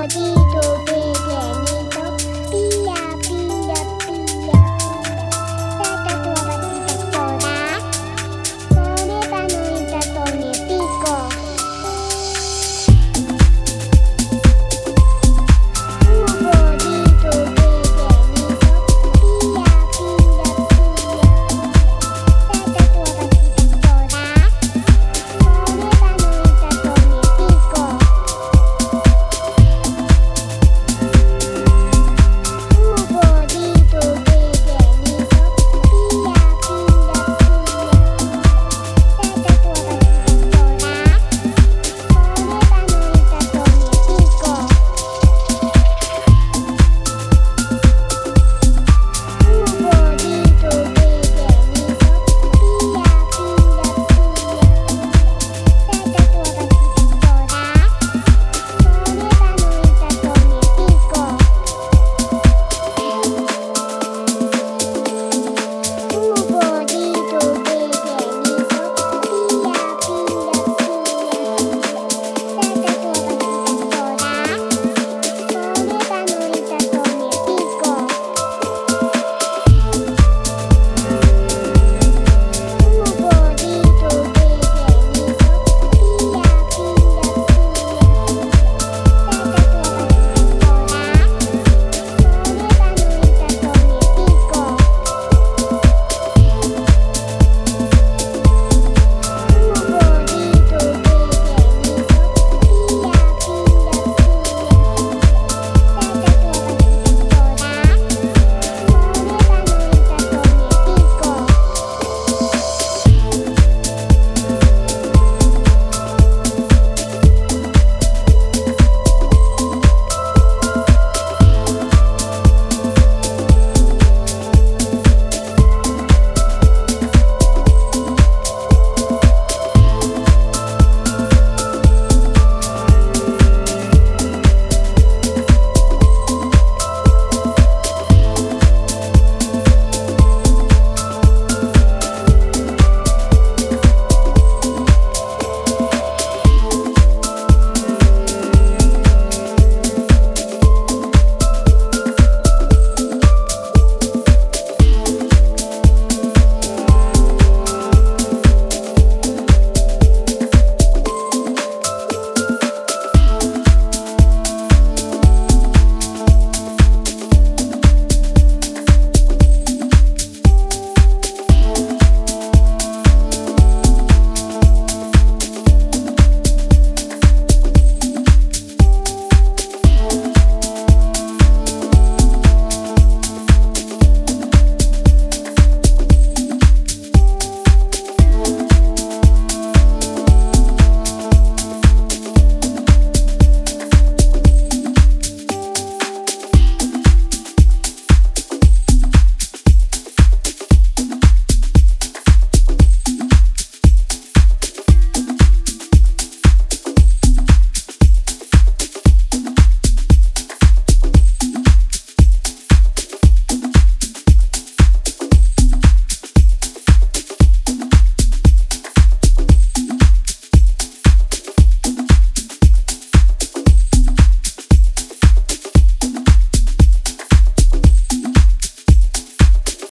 melody.